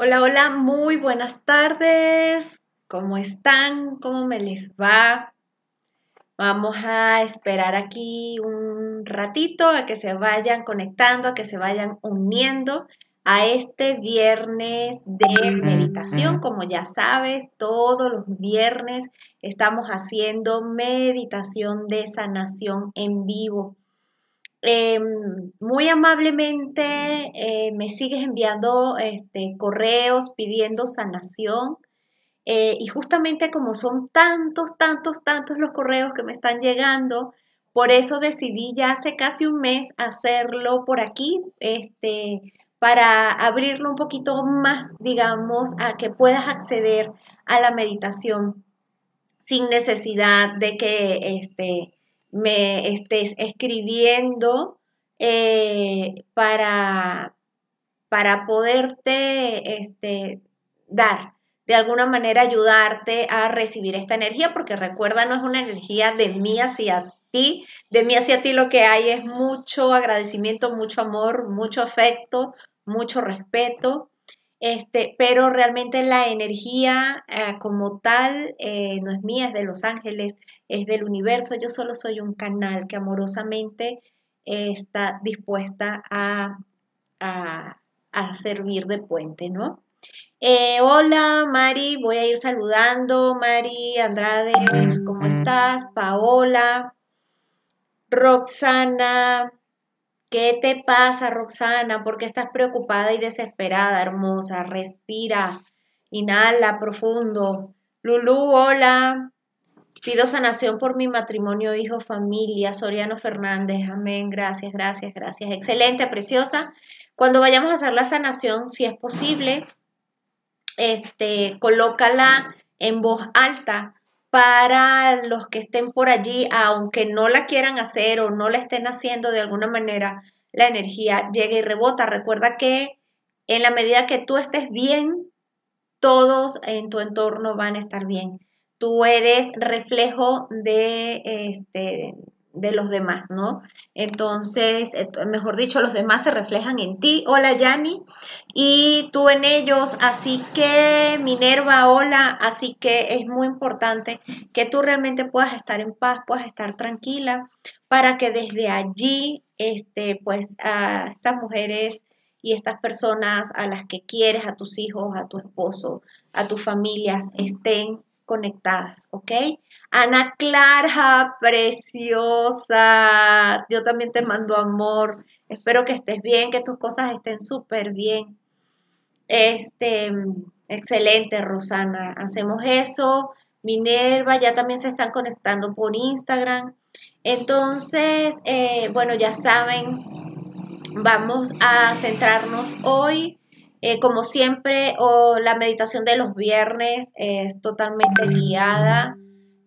Hola, hola, muy buenas tardes. ¿Cómo están? ¿Cómo me les va? Vamos a esperar aquí un ratito a que se vayan conectando, a que se vayan uniendo a este viernes de meditación. Como ya sabes, todos los viernes estamos haciendo meditación de sanación en vivo. Em, muy amablemente eh, me sigues enviando este, correos pidiendo sanación. Eh, y justamente como son tantos, tantos, tantos los correos que me están llegando, por eso decidí ya hace casi un mes hacerlo por aquí, este, para abrirlo un poquito más, digamos, a que puedas acceder a la meditación sin necesidad de que este, me estés escribiendo eh, para, para poderte este, dar, de alguna manera ayudarte a recibir esta energía, porque recuerda, no es una energía de mí hacia ti, de mí hacia ti lo que hay es mucho agradecimiento, mucho amor, mucho afecto, mucho respeto. Este, pero realmente la energía eh, como tal eh, no es mía, es de los ángeles, es del universo, yo solo soy un canal que amorosamente eh, está dispuesta a, a, servir de puente, ¿no? Hola Mari, voy a ir saludando. Mari Andrade, ¿cómo estás? Paola, Roxana, ¿qué te pasa Roxana? ¿Por qué estás preocupada y desesperada, hermosa? Respira, inhala profundo. Lulu, hola. Pido sanación por mi matrimonio, hijo, familia. Soriano Fernández, amén. Gracias, gracias, gracias. Excelente, preciosa. Cuando vayamos a hacer la sanación, si es posible, este, colócala en voz alta para los que estén por allí, aunque no la quieran hacer o no la estén haciendo de alguna manera, la energía llega y rebota. Recuerda que en la medida que tú estés bien, todos en tu entorno van a estar bien tú eres reflejo de, este, de los demás, ¿no? Entonces, eh, mejor dicho, los demás se reflejan en ti. Hola, Yanni, y tú en ellos. Así que, Minerva, hola. Así que es muy importante que tú realmente puedas estar en paz, puedas estar tranquila, para que desde allí, este, pues, a estas mujeres y estas personas a las que quieres, a tus hijos, a tu esposo, a tus familias, estén conectadas, ¿ok? Ana Clara, preciosa, yo también te mando amor, espero que estés bien, que tus cosas estén súper bien. Este, excelente, Rosana, hacemos eso. Minerva, ya también se están conectando por Instagram. Entonces, eh, bueno, ya saben, vamos a centrarnos hoy eh, como siempre, la meditación de los viernes es totalmente guiada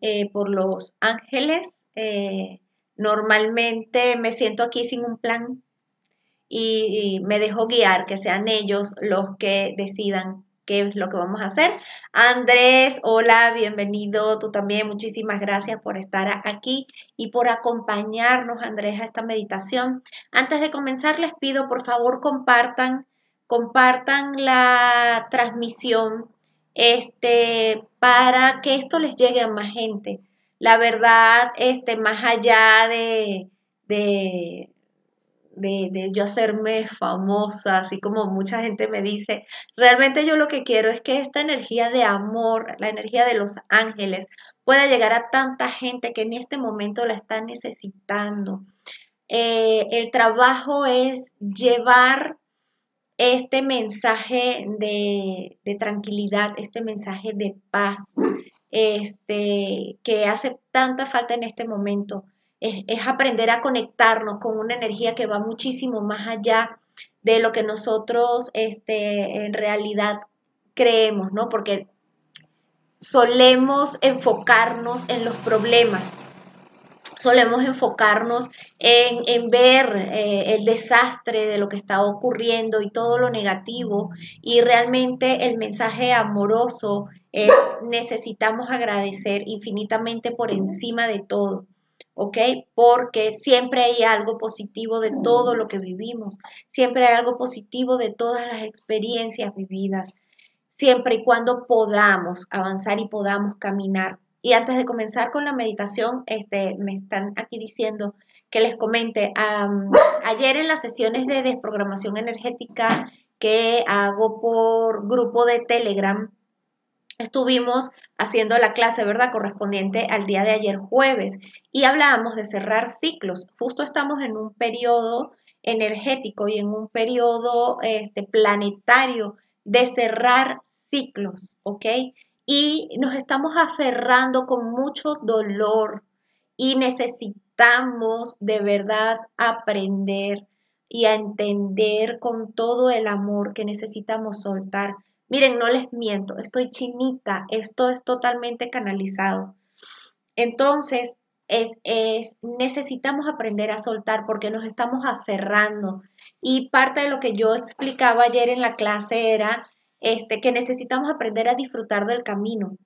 eh, por los ángeles. Eh, normalmente me siento aquí sin un plan y, me dejo guiar, que sean ellos los que decidan qué es lo que vamos a hacer. Andrés, hola, bienvenido. Tú también, muchísimas gracias por estar aquí y por acompañarnos, Andrés, a esta meditación. Antes de comenzar, les pido, por favor, compartan compartan la transmisión este, para que esto les llegue a más gente. La verdad, este, más allá de, de, de, yo hacerme famosa, así como mucha gente me dice, realmente yo lo que quiero es que esta energía de amor, la energía de los ángeles, pueda llegar a tanta gente que en este momento la está necesitando. Eh, el trabajo es llevar este mensaje de, tranquilidad, este mensaje de paz, este, que hace tanta falta en este momento. Es, aprender a conectarnos con una energía que va muchísimo más allá de lo que nosotros este, en realidad creemos, ¿no? Porque solemos enfocarnos en los problemas, solemos enfocarnos en, ver eh, el desastre de lo que está ocurriendo y todo lo negativo y realmente el mensaje amoroso necesitamos agradecer infinitamente por encima de todo. ¿ok? Porque siempre hay algo positivo de todo lo que vivimos, siempre hay algo positivo de todas las experiencias vividas, siempre y cuando podamos avanzar y podamos caminar. Y antes de comenzar con la meditación, este, me están aquí diciendo que les comente, ayer en las sesiones de desprogramación energética que hago por grupo de Telegram, estuvimos haciendo la clase, ¿verdad? Correspondiente al día de ayer jueves y hablábamos de cerrar ciclos. Justo estamos en un periodo energético y en un periodo este, planetario de cerrar ciclos, ¿ok? Y nos estamos aferrando con mucho dolor y necesitamos de verdad aprender y a entender con todo el amor que necesitamos soltar Miren, no les miento, estoy chinita, esto es totalmente canalizado. Entonces, es, es, necesitamos aprender a soltar porque nos estamos aferrando. Y parte de lo que yo explicaba ayer en la clase era este, que necesitamos aprender a disfrutar del camino.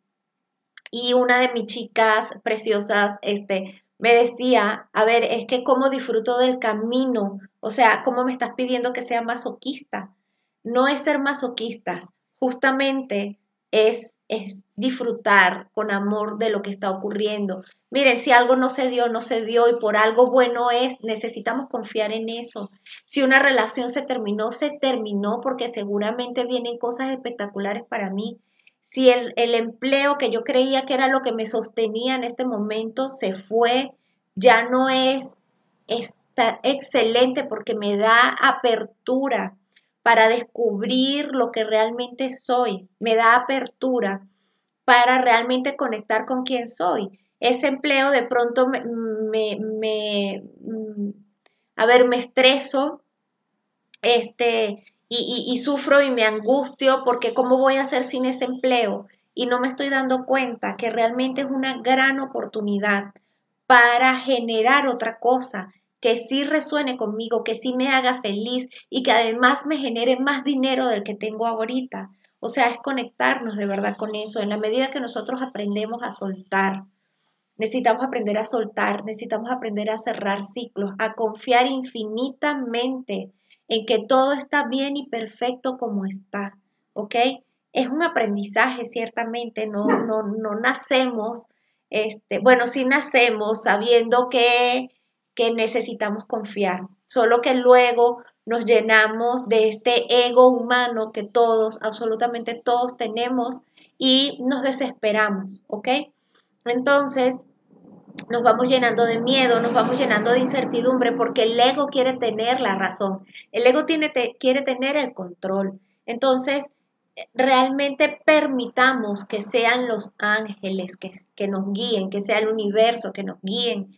Y una de mis chicas preciosas este, me decía, a ver, es que cómo disfruto del camino, o sea, cómo me estás pidiendo que sea masoquista. No es ser masoquistas, justamente es, es disfrutar con amor de lo que está ocurriendo. Miren, si algo no se dio, no se dio y por algo bueno es, necesitamos confiar en eso. Si una relación se terminó, se terminó porque seguramente vienen cosas espectaculares para mí. Si el, el empleo que yo creía que era lo que me sostenía en este momento se fue, ya no es, está excelente porque me da apertura para descubrir lo que realmente soy, me da apertura para realmente conectar con quién soy. Ese empleo de pronto me, me, mm, a ver, me estreso, este, y, y, sufro y me angustio porque cómo voy a hacer sin ese empleo y no me estoy dando cuenta que realmente es una gran oportunidad para generar otra cosa, que sí resuene conmigo, que sí me haga feliz y que además me genere más dinero del que tengo ahorita. O sea, es conectarnos de verdad con eso. En la medida que nosotros aprendemos a soltar, necesitamos aprender a soltar, necesitamos aprender a cerrar ciclos, a confiar infinitamente en que todo está bien y perfecto como está. ¿Ok? Es un aprendizaje, ciertamente, no, no, no nacemos, este, bueno, sí nacemos sabiendo que que necesitamos confiar, solo que luego nos llenamos de este ego humano que todos, absolutamente todos tenemos y nos desesperamos, ¿ok? Entonces, nos vamos llenando de miedo, nos vamos llenando de incertidumbre porque el ego quiere tener la razón, el ego quiere tener el control. Entonces, realmente permitamos que sean los ángeles que, que nos guíen, que sea el universo que nos guíen,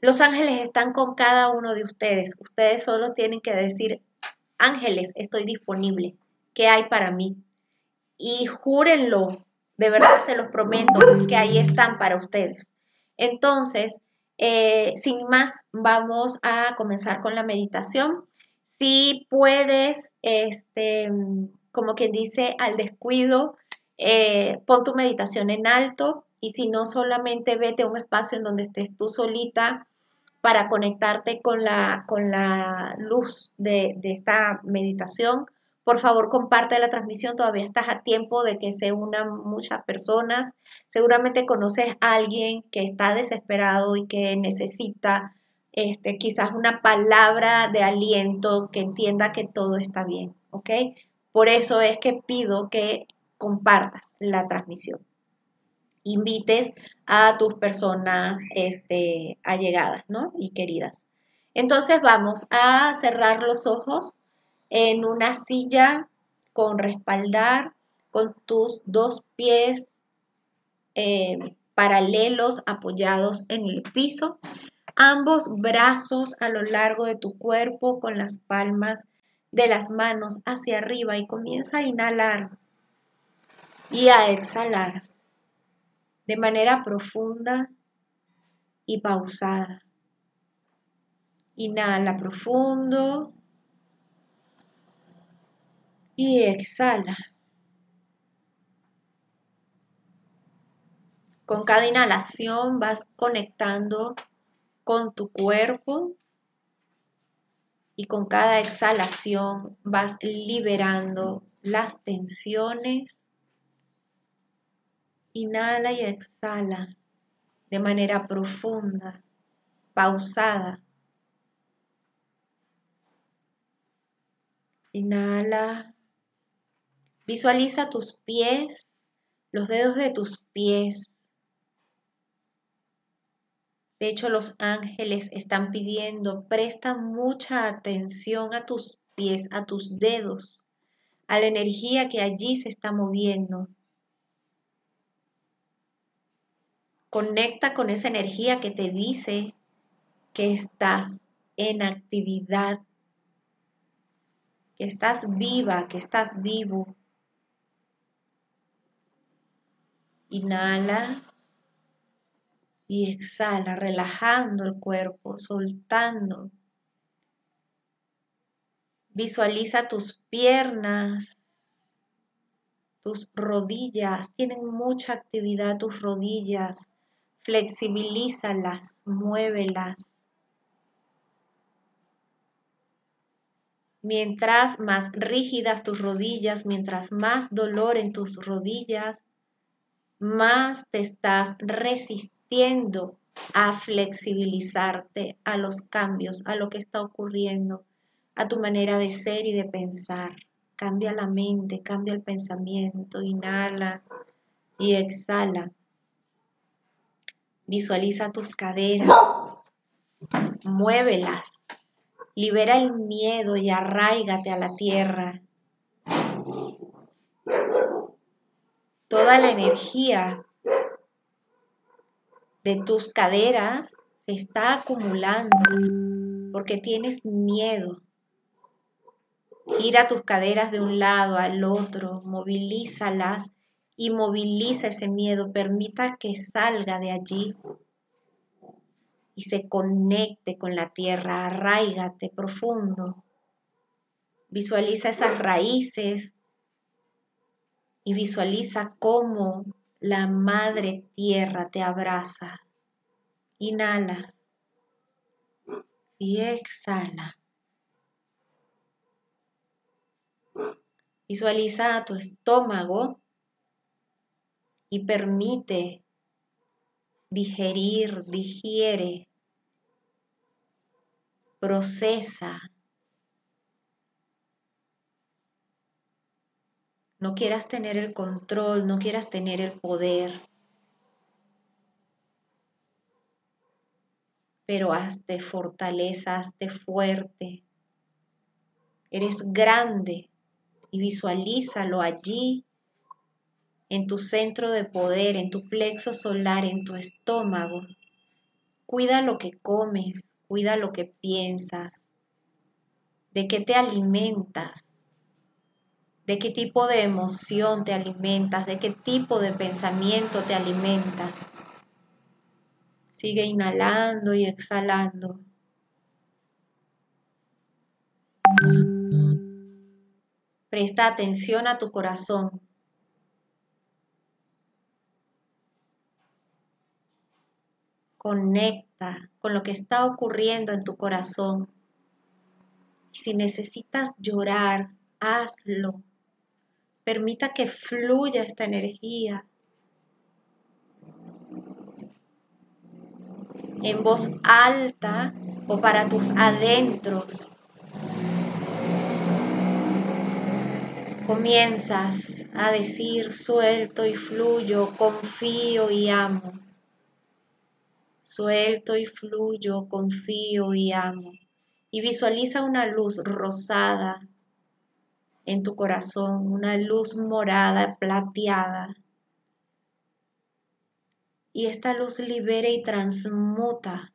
los ángeles están con cada uno de ustedes. Ustedes solo tienen que decir, ángeles, estoy disponible. ¿Qué hay para mí? Y júrenlo, de verdad se los prometo, que ahí están para ustedes. Entonces, eh, sin más, vamos a comenzar con la meditación. Si puedes, este, como quien dice, al descuido, eh, pon tu meditación en alto y si no, solamente vete a un espacio en donde estés tú solita para conectarte con la, con la luz de, esta meditación. Por favor, comparte la transmisión, todavía estás a tiempo de que se unan muchas personas. Seguramente conoces a alguien que está desesperado y que necesita este, quizás una palabra de aliento que entienda que todo está bien, ¿ok? Por eso es que pido que compartas la transmisión invites a tus personas este, allegadas ¿no? y queridas. Entonces vamos a cerrar los ojos en una silla con respaldar, con tus dos pies eh, paralelos apoyados en el piso, ambos brazos a lo largo de tu cuerpo con las palmas de las manos hacia arriba y comienza a inhalar y a exhalar de manera profunda y pausada. Inhala profundo y exhala. Con cada inhalación vas conectando con tu cuerpo y con cada exhalación vas liberando las tensiones. Inhala y exhala de manera profunda, pausada. Inhala. Visualiza tus pies, los dedos de tus pies. De hecho, los ángeles están pidiendo, presta mucha atención a tus pies, a tus dedos, a la energía que allí se está moviendo. Conecta con esa energía que te dice que estás en actividad, que estás viva, que estás vivo. Inhala y exhala, relajando el cuerpo, soltando. Visualiza tus piernas, tus rodillas, tienen mucha actividad tus rodillas. Flexibilízalas, muévelas. Mientras más rígidas tus rodillas, mientras más dolor en tus rodillas, más te estás resistiendo a flexibilizarte a los cambios, a lo que está ocurriendo, a tu manera de ser y de pensar. Cambia la mente, cambia el pensamiento, inhala y exhala. Visualiza tus caderas, muévelas, libera el miedo y arraigate a la tierra. Toda la energía de tus caderas se está acumulando porque tienes miedo. Gira tus caderas de un lado al otro, movilízalas y moviliza ese miedo, permita que salga de allí y se conecte con la tierra, arraigate profundo. Visualiza esas raíces y visualiza cómo la madre tierra te abraza. Inhala y exhala. Visualiza tu estómago y permite digerir, digiere, procesa no quieras tener el control, no quieras tener el poder, pero hazte fortaleza, hazte fuerte. Eres grande y visualízalo allí en tu centro de poder, en tu plexo solar, en tu estómago. Cuida lo que comes, cuida lo que piensas, de qué te alimentas, de qué tipo de emoción te alimentas, de qué tipo de pensamiento te alimentas. Sigue inhalando y exhalando. Presta atención a tu corazón. Conecta con lo que está ocurriendo en tu corazón. Si necesitas llorar, hazlo. Permita que fluya esta energía. En voz alta o para tus adentros. Comienzas a decir suelto y fluyo, confío y amo. Suelto y fluyo, confío y amo. Y visualiza una luz rosada en tu corazón, una luz morada, plateada. Y esta luz libera y transmuta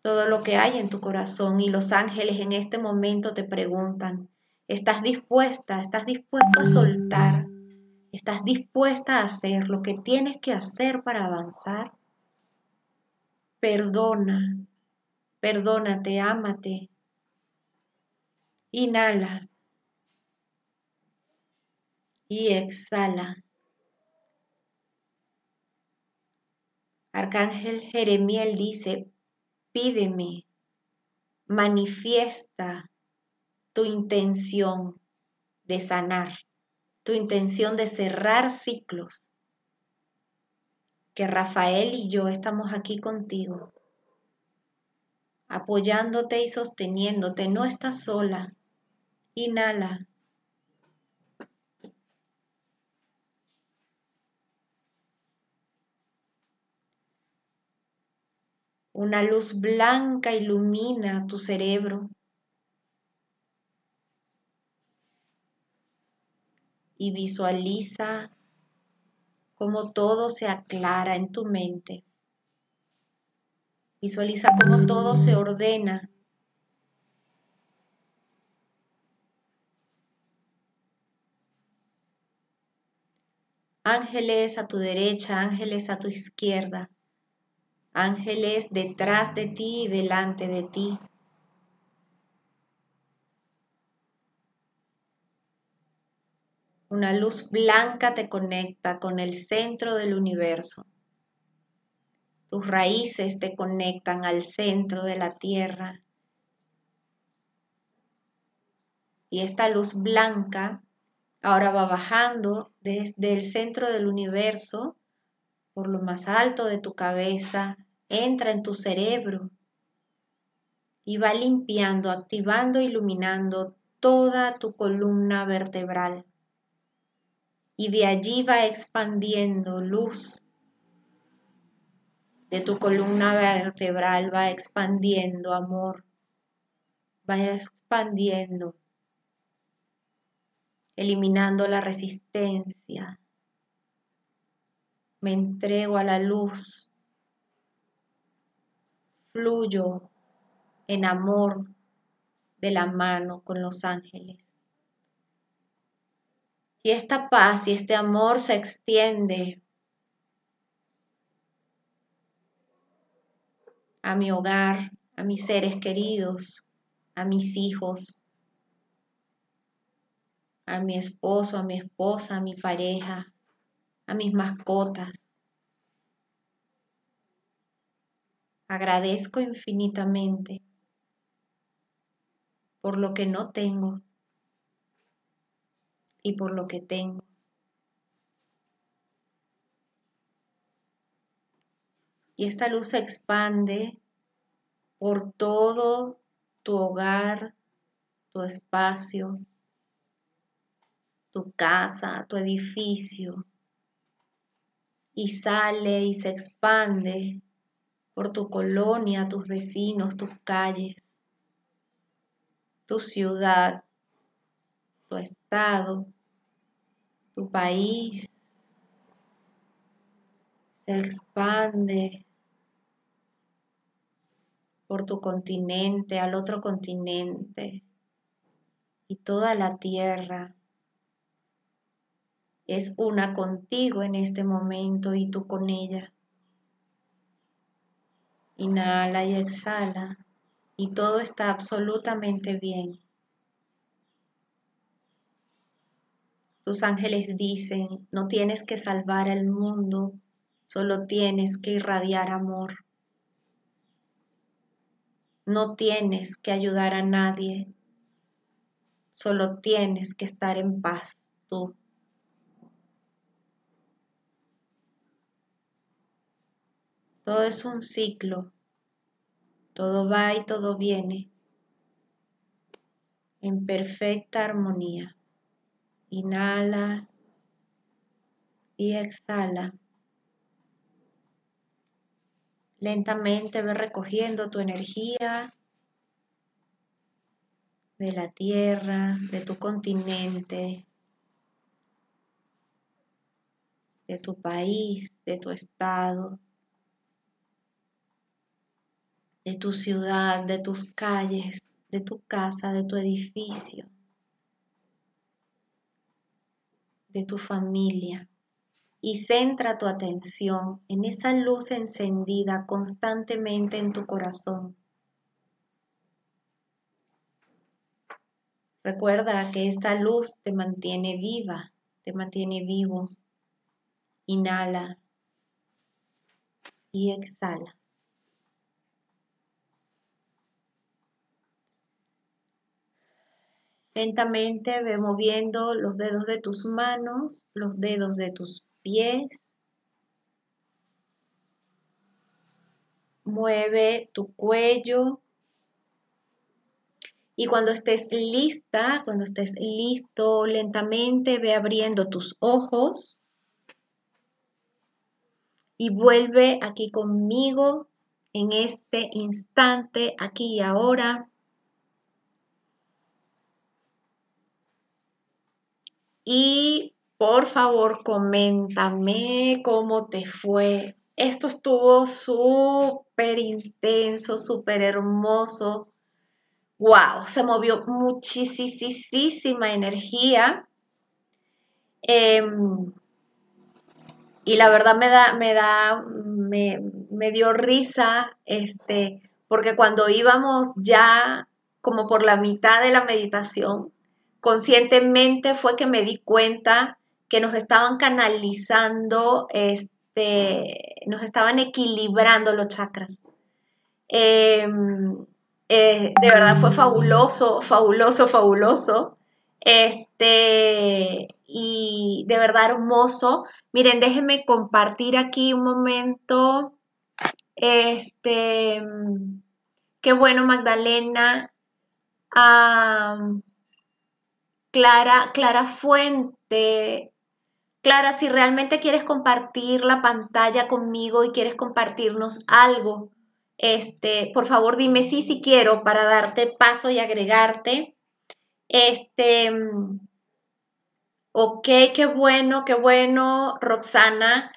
todo lo que hay en tu corazón. Y los ángeles en este momento te preguntan, ¿estás dispuesta? ¿Estás dispuesto a soltar? ¿Estás dispuesta a hacer lo que tienes que hacer para avanzar? Perdona, perdónate, ámate, Inhala. Y exhala. Arcángel Jeremiel dice, pídeme, manifiesta tu intención de sanar, tu intención de cerrar ciclos. Que Rafael y yo estamos aquí contigo, apoyándote y sosteniéndote. No estás sola. Inhala. Una luz blanca ilumina tu cerebro y visualiza cómo todo se aclara en tu mente. Visualiza cómo todo se ordena. Ángeles a tu derecha, ángeles a tu izquierda ángeles detrás de ti y delante de ti. Una luz blanca te conecta con el centro del universo. Tus raíces te conectan al centro de la tierra. Y esta luz blanca ahora va bajando desde el centro del universo por lo más alto de tu cabeza entra en tu cerebro y va limpiando, activando, iluminando toda tu columna vertebral. Y de allí va expandiendo luz. De tu columna vertebral va expandiendo amor. Va expandiendo, eliminando la resistencia. Me entrego a la luz fluyo en amor de la mano con los ángeles. Y esta paz y este amor se extiende a mi hogar, a mis seres queridos, a mis hijos, a mi esposo, a mi esposa, a mi pareja, a mis mascotas. Agradezco infinitamente por lo que no tengo y por lo que tengo. Y esta luz se expande por todo tu hogar, tu espacio, tu casa, tu edificio, y sale y se expande por tu colonia, tus vecinos, tus calles, tu ciudad, tu estado, tu país. Se expande por tu continente, al otro continente y toda la tierra es una contigo en este momento y tú con ella. Inhala y exhala y todo está absolutamente bien. Tus ángeles dicen, no tienes que salvar al mundo, solo tienes que irradiar amor. No tienes que ayudar a nadie, solo tienes que estar en paz tú. Todo es un ciclo. Todo va y todo viene en perfecta armonía. Inhala y exhala. Lentamente ve recogiendo tu energía de la tierra, de tu continente, de tu país, de tu estado, de tu ciudad, de tus calles, de tu casa, de tu edificio, de tu familia. Y centra tu atención en esa luz encendida constantemente en tu corazón. Recuerda que esta luz te mantiene viva, te mantiene vivo. Inhala y exhala. Lentamente ve moviendo los dedos de tus manos, los dedos de tus pies. Mueve tu cuello. Y cuando estés lista, cuando estés listo, lentamente ve abriendo tus ojos y vuelve aquí conmigo en este instante, aquí y ahora. Y por favor, coméntame cómo te fue. Esto estuvo súper intenso, súper hermoso. Wow, se movió muchísima energía. Em, y la verdad me da, me da, me, dio risa, este, porque cuando íbamos ya como por la mitad de la meditación, conscientemente fue que me di cuenta que nos estaban canalizando, este, nos estaban equilibrando los chakras. Em, eh, de verdad fue fabuloso, fabuloso, fabuloso. Este, y de verdad hermoso. Miren, déjenme compartir aquí un momento. Este, qué bueno, Magdalena. Clara, Clara Fuente. Clara, si realmente quieres compartir la pantalla conmigo y quieres compartirnos algo, este, por favor dime sí, si quiero para darte paso y agregarte. Este, Ok, qué bueno, qué bueno, Roxana.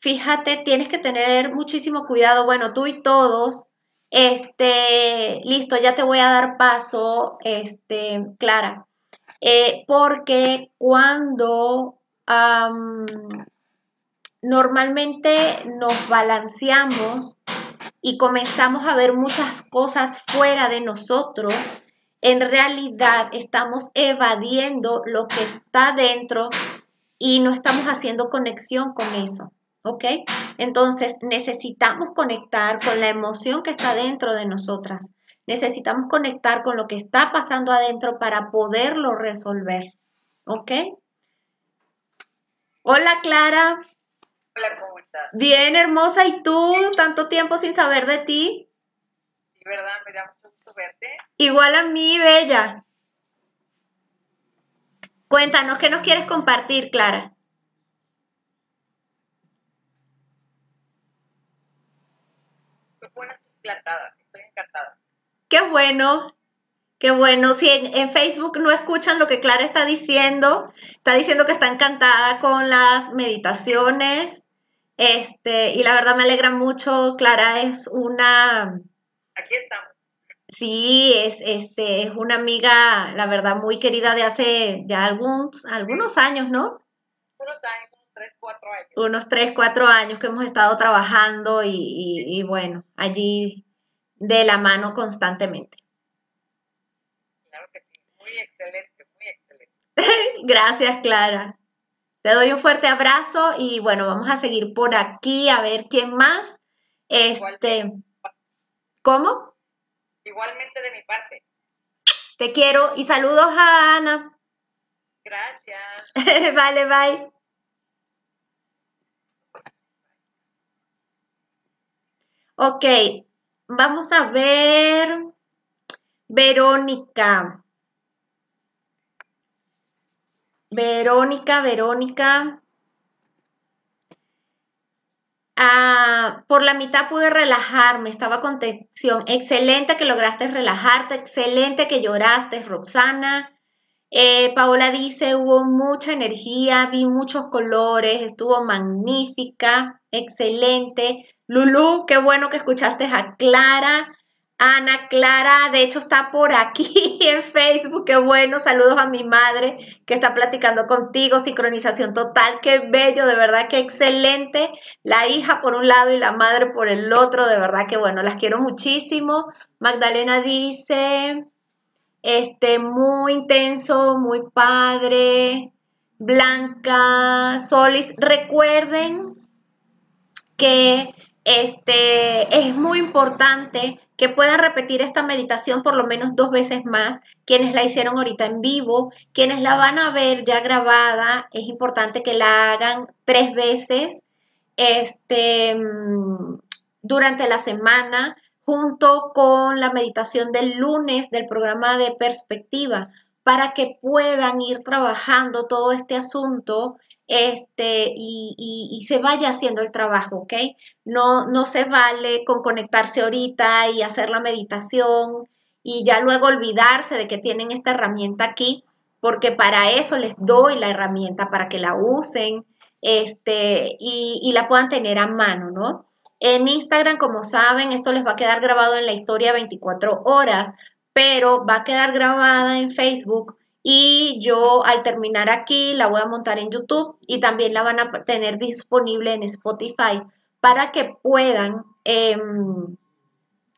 Fíjate, tienes que tener muchísimo cuidado. Bueno, tú y todos. Este, listo, ya te voy a dar paso, este, Clara. Eh, porque cuando normalmente nos balanceamos y comenzamos a ver muchas cosas fuera de nosotros, en realidad estamos evadiendo lo que está dentro y no estamos haciendo conexión con eso. ¿Ok? Entonces necesitamos conectar con la emoción que está dentro de nosotras. Necesitamos conectar con lo que está pasando adentro para poderlo resolver. ¿Ok? Hola Clara. Hola, ¿cómo estás? Bien, hermosa. ¿Y tú? Tanto tiempo sin saber de ti. Sí, ¿verdad? Me da Igual a mí, Bella. Cuéntanos, ¿qué nos quieres compartir, Clara? estoy encantada. Qué bueno, qué bueno. Si en, Facebook no escuchan lo que Clara está diciendo, está diciendo que está encantada con las meditaciones. Este, y la verdad me alegra mucho. Clara es una. Aquí estamos. Sí, es, este, es una amiga, la verdad, muy querida de hace ya algunos, algunos años, ¿no? Unos años, tres, cuatro años. Unos tres, cuatro años que hemos estado trabajando y, y, bueno, allí de la mano constantemente. Claro que sí, muy excelente, muy excelente. Gracias, Clara. Te doy un fuerte abrazo y bueno, vamos a seguir por aquí a ver quién más. Este, ¿cómo? Igualmente de mi parte. Te quiero y saludos a Ana. Gracias. vale, bye. Ok, vamos a ver. Verónica. Verónica, Verónica. Ah, por la mitad pude relajarme, estaba con tensión. Excelente que lograste relajarte, excelente que lloraste, Roxana. Eh, Paola dice, hubo mucha energía, vi muchos colores, estuvo magnífica, excelente. Lulu, qué bueno que escuchaste a Clara. Ana Clara, de hecho, está por aquí en Facebook. Qué bueno. Saludos a mi madre que está platicando contigo. Sincronización total. Qué bello, de verdad, qué excelente. La hija por un lado y la madre por el otro. De verdad que bueno, las quiero muchísimo. Magdalena dice, este, muy intenso, muy padre. Blanca, Solis, recuerden que este, es muy importante que puedan repetir esta meditación por lo menos dos veces más. Quienes la hicieron ahorita en vivo, quienes la van a ver ya grabada, es importante que la hagan tres veces este, mm, durante la semana junto con la meditación del lunes del programa de perspectiva para que puedan ir trabajando todo este asunto este, y, se vaya haciendo el trabajo, ¿ok? No, no se vale con conectarse ahorita y hacer la meditación y ya luego olvidarse de que tienen esta herramienta aquí, porque para eso les doy la herramienta, para que la usen este, y, y la puedan tener a mano, ¿no? En Instagram, como saben, esto les va a quedar grabado en la historia 24 horas, pero va a quedar grabada en Facebook y yo al terminar aquí la voy a montar en YouTube y también la van a tener disponible en Spotify para que puedan em,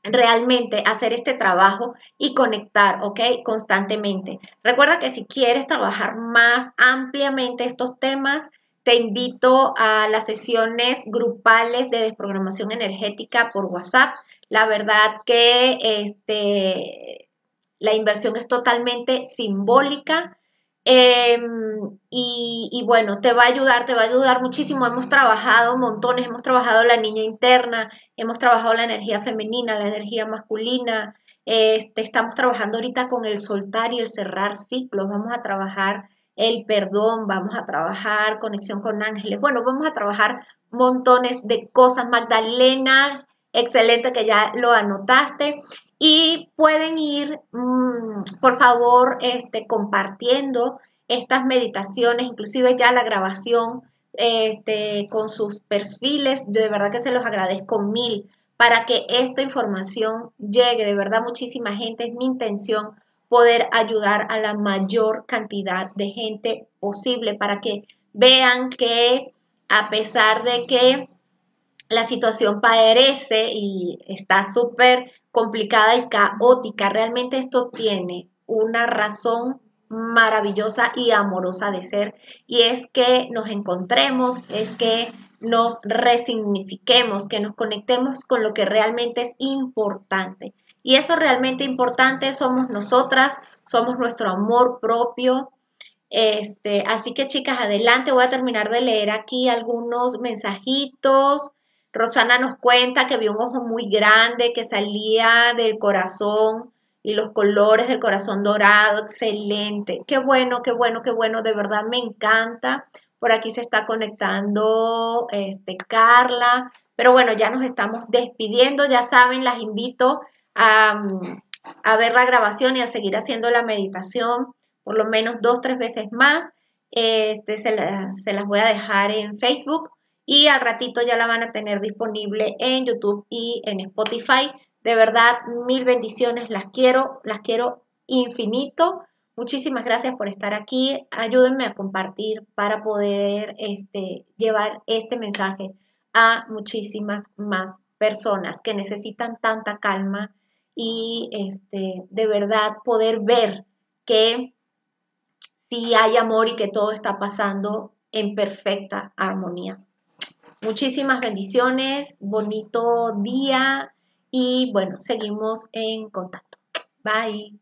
realmente hacer este trabajo y conectar, ¿ok? Constantemente. Recuerda que si quieres trabajar más ampliamente estos temas, te invito a las sesiones grupales de desprogramación energética por WhatsApp. La verdad que este, la inversión es totalmente simbólica. Em, y, bueno, te va a ayudar, te va a ayudar muchísimo. Hemos trabajado montones, hemos trabajado la niña interna, hemos trabajado la energía femenina, la energía masculina. Este, estamos trabajando ahorita con el soltar y el cerrar ciclos. Vamos a trabajar el perdón, vamos a trabajar conexión con ángeles. Bueno, vamos a trabajar montones de cosas. Magdalena, excelente que ya lo anotaste y pueden ir, mm, por favor, este, compartiendo estas meditaciones, inclusive ya la grabación este, con sus perfiles. De verdad que se los agradezco mil para que esta información llegue. De verdad, muchísima gente. Es mi intención poder ayudar a la mayor cantidad de gente posible para que vean que a pesar de que la situación parece y está súper complicada y caótica, realmente esto tiene una razón maravillosa y amorosa de ser y es que nos encontremos, es que nos resignifiquemos, que nos conectemos con lo que realmente es importante. Y eso realmente importante somos nosotras, somos nuestro amor propio. Este, así que chicas, adelante, voy a terminar de leer aquí algunos mensajitos. Rosana nos cuenta que vio un ojo muy grande que salía del corazón y los colores del corazón dorado, excelente. Qué bueno, qué bueno, qué bueno, de verdad me encanta. Por aquí se está conectando este, Carla. Pero bueno, ya nos estamos despidiendo, ya saben, las invito a, ver la grabación y a seguir haciendo la meditación por lo menos dos, tres veces más. Este, se, se las voy a dejar en Facebook y al ratito ya la van a tener disponible en YouTube y en Spotify. De verdad, mil bendiciones, las quiero, las quiero infinito. Muchísimas gracias por estar aquí. Ayúdenme a compartir para poder este, llevar este mensaje a muchísimas más personas que necesitan tanta calma y este, de verdad poder ver que sí hay amor y que todo está pasando en perfecta armonía. Muchísimas bendiciones, bonito día y bueno, seguimos en contacto. Bye.